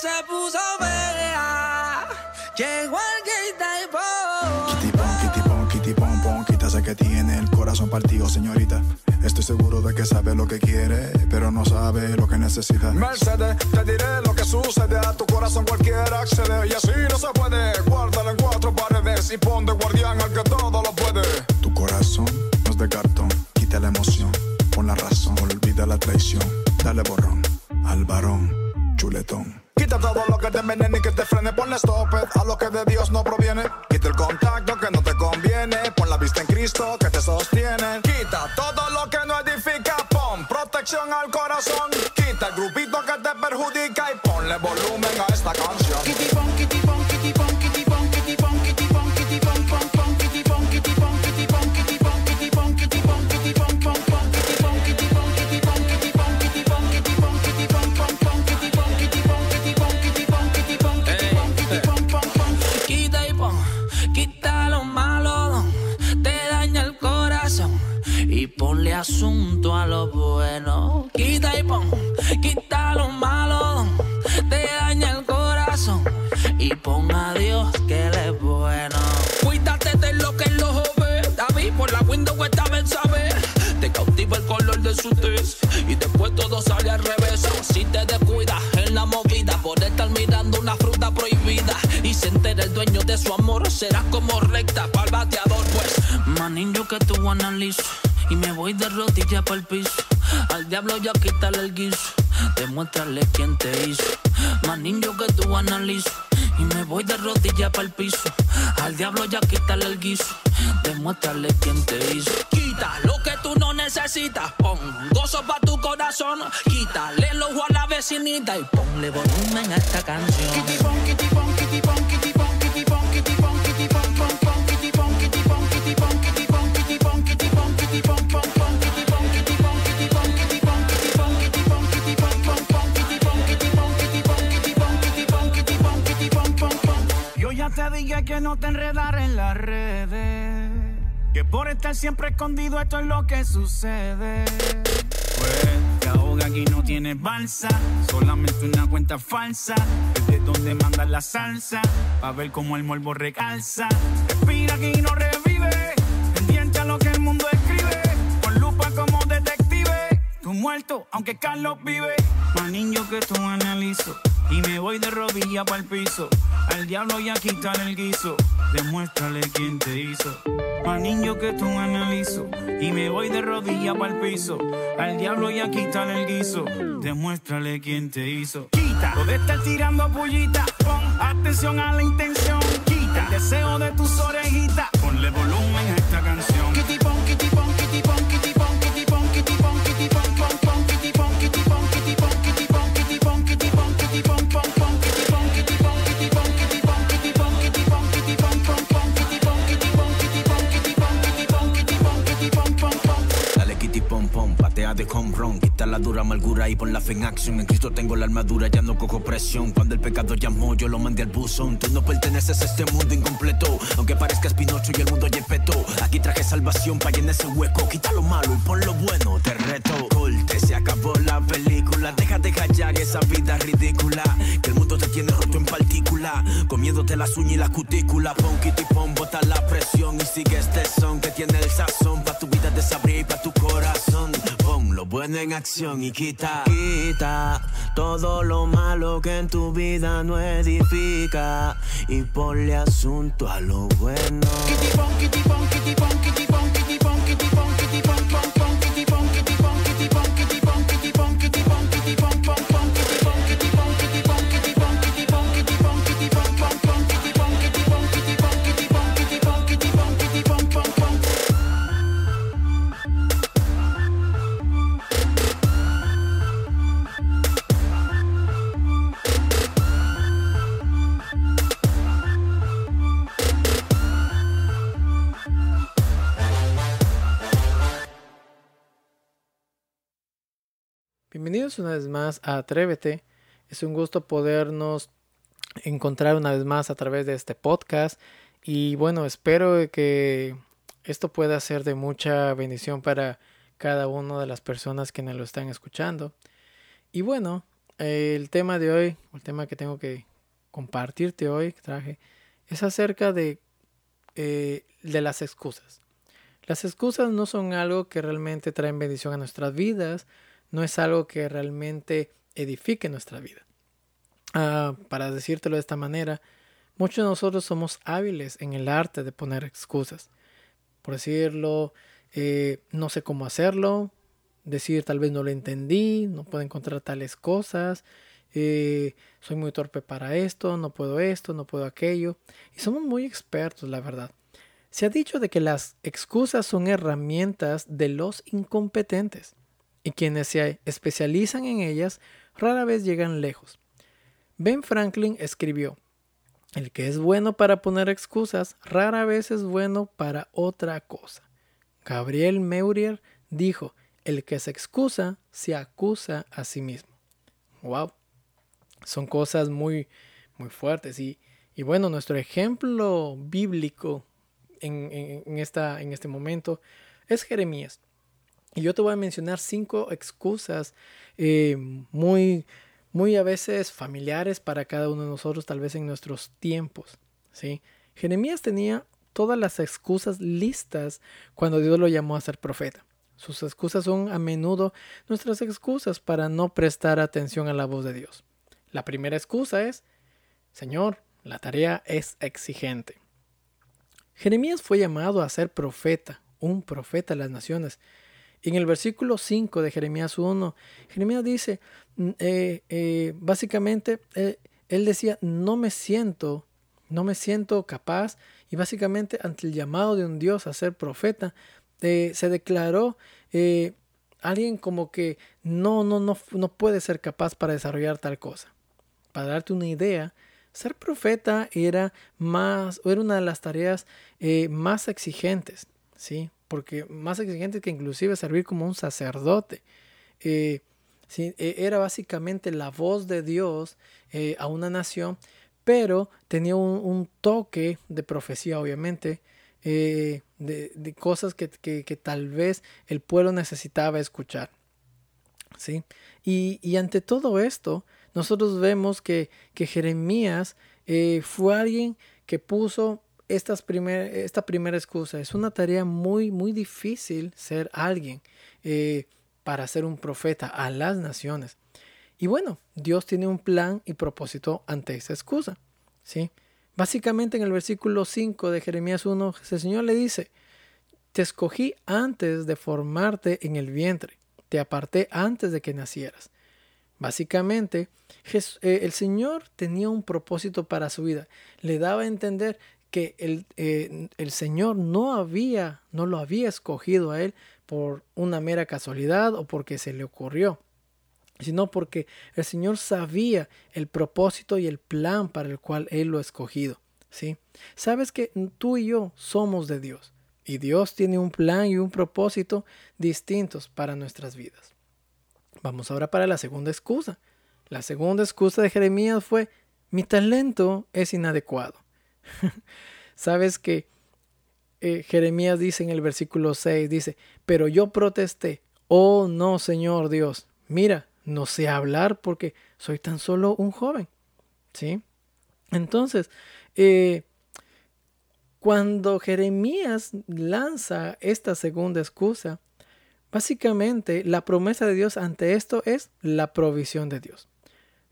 Se puso fea. Llegó el quita y pon. Kitty pon, kitty pon, kitty pon, pon, quita sé que tiene el corazón partido, señorita. Estoy seguro de que sabe lo que quiere, pero no sabe lo que necesita. Mercedes, te diré lo que sucede a tu corazón cualquiera accede y así no se puede. Guárdalo en cuatro paredes y pon de guardián al que todo lo puede. Tu corazón no es de cartón, quita la emoción, pon la razón, olvida la traición, dale borrón al varón, chuletón. Quita todo lo que te envenene y que te frene, ponle stop a lo que de Dios no proviene. Quita el contacto que no te conviene, pon la vista en Cristo que te sostiene. Quita todo lo que no edifica, pon protección al corazón. Quita el grupito que te perjudica y ponle volumen a esta canción. Kitty pon, kitty en la movida por estar mirando una fruta prohibida y se entera el dueño de su amor, serás como recta para el bateador, pues. Manín, que tú analizo y me voy de rodillas para el piso. Al diablo ya quítale el guiso, demuéstrale quién te hizo. Manín, que tú analizo y me voy de rodillas para el piso. Al diablo ya quítale el guiso, demuéstrale quién te hizo. Quita lo que tú no necesitas, pon gozo para tu corazón. Quítale el ojo a la vecinita y ponle volumen a esta canción. Yo ya te dije que no te enredar en las redes. Que por estar siempre escondido esto es lo que sucede. Pues te ahoga aquí no tiene balsa. Solamente una cuenta falsa. Desde donde manda la salsa. Pa' ver cómo el morbo recalza. Respira y no revive. Pendiente a lo que el mundo escribe. Con lupa como detective. Tú muerto, aunque Carlos vive. Más niño que tú analizo. Y me voy de rodilla para el piso. Al diablo ya quitar el guiso. Demuéstrale quién te hizo. Niño que tú analizo. Y me voy de rodilla para el piso. Al diablo ya quitar el guiso. Demuéstrale quién te hizo. Quita. Lo de estar tirando pullita. Pon atención a la intención. Quita. El deseo de tus orejitas. Y pon la fe en acción. En Cristo tengo la armadura, ya no cojo presión. Cuando el pecado llamó, yo lo mandé al buzón. Tú no perteneces a este mundo incompleto, aunque parezcas Pinocho y el mundo yepeto. Aquí traje salvación para llenar ese hueco. Quita lo malo y pon lo bueno, te reto. Corte, se acabó la película. Deja de callar esa vida ridícula. Que el mundo te tiene roto en partícula. Comiéndote las uñas y la cutícula. Pon kitty pon, bota la presión y sigue este son que tiene el sazón. Pa' tu vida desabrir y pa' tu corazón. Bueno en acción y quita, quita todo lo malo que en tu vida no edifica. Y ponle asunto a lo bueno. Bienvenidos una vez más a Atrévete. Es un gusto podernos encontrar una vez más a través de este podcast. Y bueno, espero que esto pueda ser de mucha bendición para cada una de las personas que nos lo están escuchando. Y bueno, el tema de hoy, el tema que tengo que compartirte hoy, que traje, es acerca de, eh, de las excusas. Las excusas no son algo que realmente traen bendición a nuestras vidas, no es algo que realmente edifique nuestra vida. Ah, para decírtelo de esta manera, muchos de nosotros somos hábiles en el arte de poner excusas. Por decirlo, eh, no sé cómo hacerlo, decir tal vez no lo entendí, no puedo encontrar tales cosas, eh, soy muy torpe para esto, no puedo esto, no puedo aquello. Y somos muy expertos, la verdad. Se ha dicho de que las excusas son herramientas de los incompetentes y quienes se especializan en ellas rara vez llegan lejos. Ben Franklin escribió, el que es bueno para poner excusas rara vez es bueno para otra cosa. Gabriel Meurier dijo, el que se excusa se acusa a sí mismo. Wow, son cosas muy, muy fuertes y, y bueno, nuestro ejemplo bíblico en, en, esta, en este momento es Jeremías. Y yo te voy a mencionar cinco excusas eh, muy, muy a veces familiares para cada uno de nosotros, tal vez en nuestros tiempos. ¿sí? Jeremías tenía todas las excusas listas cuando Dios lo llamó a ser profeta. Sus excusas son a menudo nuestras excusas para no prestar atención a la voz de Dios. La primera excusa es, Señor, la tarea es exigente. Jeremías fue llamado a ser profeta, un profeta de las naciones, en el versículo 5 de Jeremías 1, Jeremías dice, mm, eh, eh, básicamente, eh, él decía, no me siento, no me siento capaz, y básicamente ante el llamado de un Dios a ser profeta, se declaró alguien como que no, no, no, no puede ser capaz para desarrollar tal cosa. Para darte una idea, ser profeta era más, era una de las tareas más exigentes, ¿sí? Porque más exigente que inclusive servir como un sacerdote. Eh, e, era básicamente la voz de Dios eh, a una nación, pero tenía un, toque de profecía, obviamente, eh, de, cosas que, tal vez el pueblo necesitaba escuchar. ¿sí? Y, ante todo esto, nosotros vemos que, que Jeremías fue alguien que puso esta primera excusa. Es una tarea muy, muy difícil ser alguien eh, para ser un profeta a las naciones. Y bueno, Dios tiene un plan y propósito ante esa excusa. ¿sí? Básicamente en el versículo 5 de Jeremías 1, el Señor le dice, te escogí antes de formarte en el vientre, te aparté antes de que nacieras. Básicamente, eh, el Señor tenía un propósito para su vida. Le daba a entender que el, eh, el, Señor no había, no lo había escogido a él por una mera casualidad o porque se le ocurrió, sino porque el Señor sabía el propósito y el plan para el cual él lo ha escogido. ¿sí? Sabes que tú y yo somos de Dios y Dios tiene un plan y un propósito distintos para nuestras vidas. Vamos ahora para la segunda excusa. La segunda excusa de Jeremías fue, mi talento es inadecuado. Sabes que eh, Jeremías dice en el versículo 6, dice, pero yo protesté, oh no, Señor Dios, mira, no sé hablar porque soy tan solo un joven. ¿Sí? Entonces, eh, cuando Jeremías lanza esta segunda excusa, básicamente la promesa de Dios ante esto es la provisión de Dios.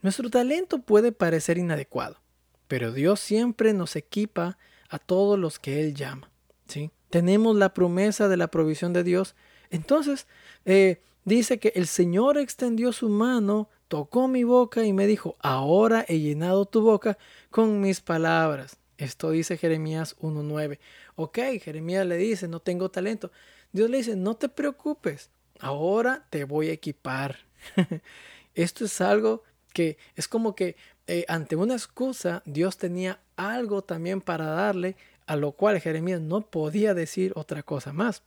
Nuestro talento puede parecer inadecuado, pero Dios siempre nos equipa a todos los que Él llama. ¿sí? Tenemos la promesa de la provisión de Dios. Entonces, eh, dice que el Señor extendió su mano, tocó mi boca y me dijo, ahora he llenado tu boca con mis palabras. Esto dice Jeremías 1.9. Ok, Jeremías le dice, no tengo talento. Dios le dice, no te preocupes, ahora te voy a equipar. Esto es algo que es como que eh, ante una excusa, Dios tenía algo también para darle, a lo cual Jeremías no podía decir otra cosa más.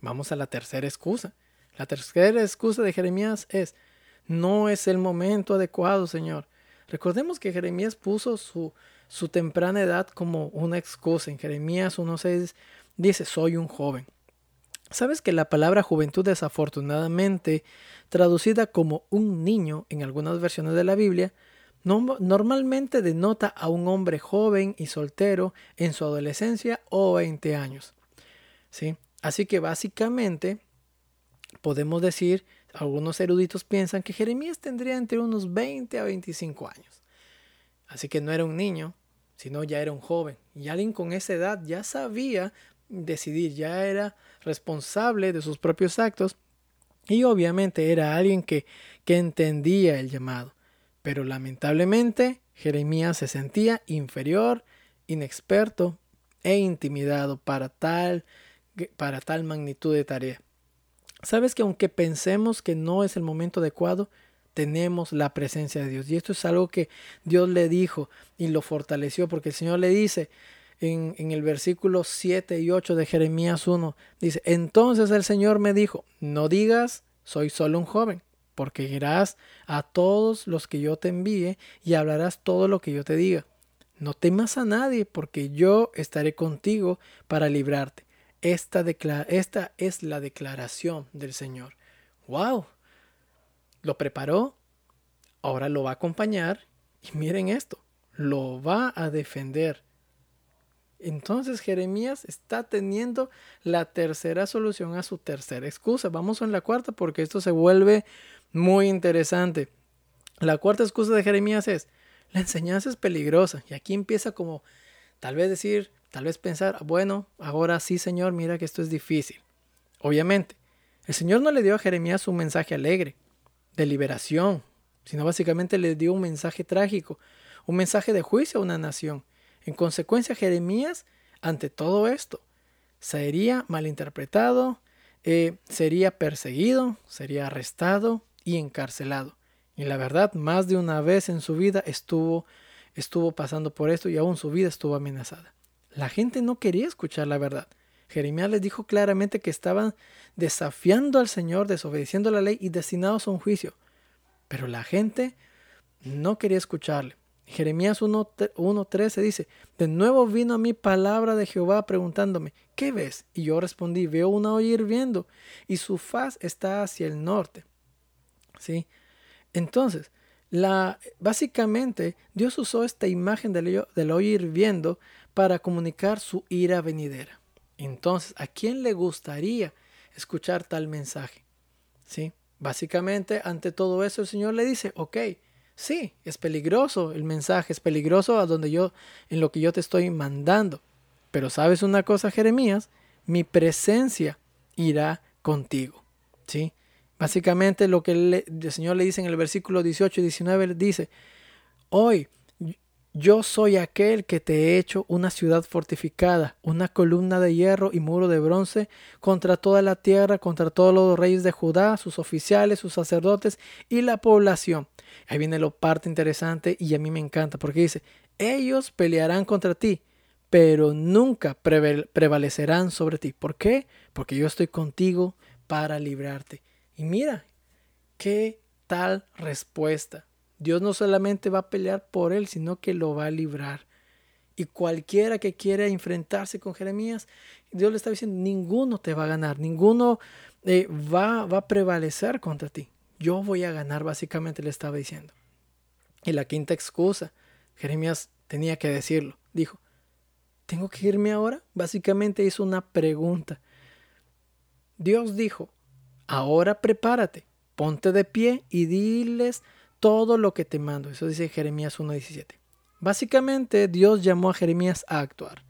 Vamos a la tercera excusa. La tercera excusa de Jeremías es, no es el momento adecuado, Señor. Recordemos que Jeremías puso su, su temprana edad como una excusa. En Jeremías 1.6 dice, soy un joven. ¿Sabes que la palabra juventud desafortunadamente, traducida como un niño en algunas versiones de la Biblia, no- normalmente denota a un hombre joven y soltero en su adolescencia o 20 años? ¿Sí? Así que básicamente podemos decir, algunos eruditos piensan que Jeremías tendría entre unos 20 a 25 años. Así que no era un niño, sino ya era un joven. Y alguien con esa edad ya sabía decidir, ya era responsable de sus propios actos y obviamente era alguien que, que entendía el llamado. Pero lamentablemente Jeremías se sentía inferior, inexperto e intimidado para tal, para tal magnitud de tarea. Sabes que aunque pensemos que no es el momento adecuado, tenemos la presencia de Dios. Y esto es algo que Dios le dijo y lo fortaleció, porque el Señor le dice en, el versículo 7 y 8 de Jeremías 1, dice, entonces el Señor me dijo, no digas, soy solo un joven, porque irás a todos los que yo te envíe y hablarás todo lo que yo te diga. No temas a nadie, porque yo estaré contigo para librarte. Esta, esta es la declaración del Señor. ¡Wow! Lo preparó, ahora lo va a acompañar y miren esto, lo va a defender. Entonces Jeremías está teniendo la tercera solución a su tercera excusa. Vamos en la cuarta porque esto se vuelve muy interesante. La cuarta excusa de Jeremías es, la enseñanza es peligrosa. Y aquí empieza como tal vez decir, tal vez pensar, bueno, ahora sí Señor, mira que esto es difícil. Obviamente, el Señor no le dio a Jeremías un mensaje alegre, de liberación, sino básicamente le dio un mensaje trágico, un mensaje de juicio a una nación. En consecuencia, Jeremías, ante todo esto, sería malinterpretado, eh, sería perseguido, sería arrestado y encarcelado. Y la verdad, más de una vez en su vida estuvo, estuvo pasando por esto y aún su vida estuvo amenazada. La gente no quería escuchar la verdad. Jeremías les dijo claramente que estaban desafiando al Señor, desobedeciendo la ley y destinados a un juicio. Pero la gente no quería escucharle. Jeremías 1.13 dice, de nuevo vino a mí palabra de Jehová preguntándome, ¿qué ves? Y yo respondí, veo una olla hirviendo y su faz está hacia el norte. ¿Sí? Entonces, la, básicamente Dios usó esta imagen del, del olla hirviendo para comunicar su ira venidera. Entonces, ¿a quién le gustaría escuchar tal mensaje? ¿Sí? Básicamente, ante todo eso, el Señor le dice, ok, sí, es peligroso el mensaje, es peligroso a donde yo, en lo que yo te estoy mandando. Pero sabes una cosa, Jeremías, mi presencia irá contigo. ¿Sí? Básicamente lo que el, Señor le dice en el versículo 18 y 19, le dice, hoy yo soy aquel que te he hecho una ciudad fortificada, una columna de hierro y muro de bronce contra toda la tierra, contra todos los reyes de Judá, sus oficiales, sus sacerdotes y la población. Ahí viene lo parte interesante y a mí me encanta porque dice, ellos pelearán contra ti, pero nunca prevalecerán sobre ti. ¿Por qué? Porque yo estoy contigo para librarte. Y mira, qué tal respuesta. Dios no solamente va a pelear por él, sino que lo va a librar. Y cualquiera que quiera enfrentarse con Jeremías, Dios le está diciendo, ninguno te va a ganar, ninguno eh, va, va a prevalecer contra ti. Yo voy a ganar, básicamente le estaba diciendo. Y la quinta excusa, Jeremías tenía que decirlo. Dijo, ¿tengo que irme ahora? Básicamente hizo una pregunta. Dios dijo, ahora prepárate, ponte de pie y diles todo lo que te mando. Eso dice Jeremías 1.17. Básicamente Dios llamó a Jeremías a actuar.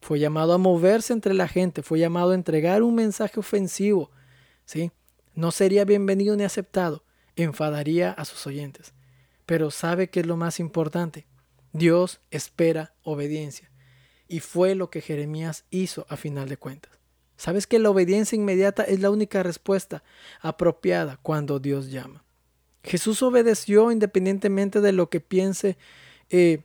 Fue llamado a moverse entre la gente, fue llamado a entregar un mensaje ofensivo. ¿sí? No sería bienvenido ni aceptado, enfadaría a sus oyentes. Pero ¿sabe qué es lo más importante? Dios espera obediencia. Y fue lo que Jeremías hizo a final de cuentas. ¿Sabes que la obediencia inmediata es la única respuesta apropiada cuando Dios llama? Jesús obedeció independientemente de lo que piense, eh,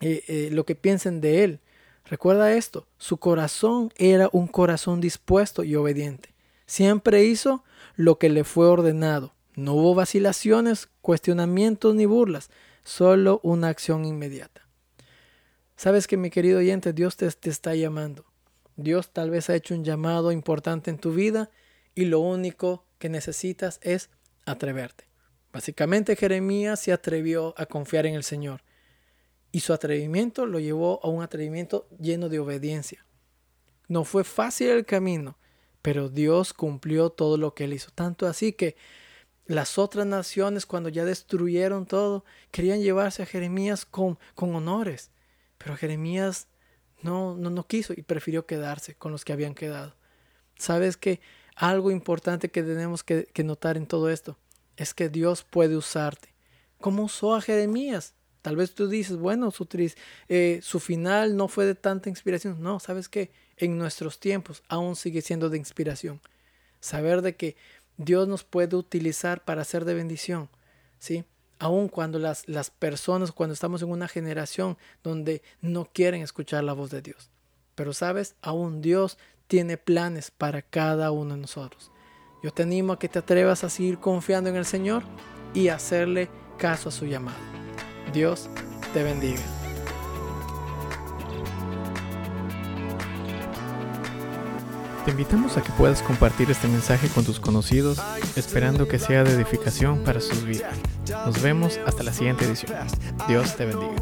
eh, eh, lo que piensen de él. Recuerda esto, su corazón era un corazón dispuesto y obediente. Siempre hizo lo que le fue ordenado. No hubo vacilaciones, cuestionamientos ni burlas, solo una acción inmediata. Sabes que mi querido oyente, Dios te, te está llamando. Dios tal vez ha hecho un llamado importante en tu vida y lo único que necesitas es atreverte. Básicamente Jeremías se atrevió a confiar en el Señor y su atrevimiento lo llevó a un atrevimiento lleno de obediencia. No fue fácil el camino, pero Dios cumplió todo lo que él hizo. Tanto así que las otras naciones, cuando ya destruyeron todo, querían llevarse a Jeremías con, con honores. Pero Jeremías no, no, no quiso y prefirió quedarse con los que habían quedado. Sabes que algo importante que tenemos que, que notar en todo esto es que Dios puede usarte. ¿Cómo usó a Jeremías? Tal vez tú dices, bueno, su, eh, su final no fue de tanta inspiración. No, ¿sabes qué? En nuestros tiempos aún sigue siendo de inspiración. Saber de que Dios nos puede utilizar para ser de bendición, ¿sí? Aun cuando las, las personas, cuando estamos en una generación donde no quieren escuchar la voz de Dios. Pero sabes, aún Dios tiene planes para cada uno de nosotros. Yo te animo a que te atrevas a seguir confiando en el Señor y hacerle caso a su llamado. Dios te bendiga. Te invitamos a que puedas compartir este mensaje con tus conocidos, esperando que sea de edificación para sus vidas. Nos vemos hasta la siguiente edición. Dios te bendiga.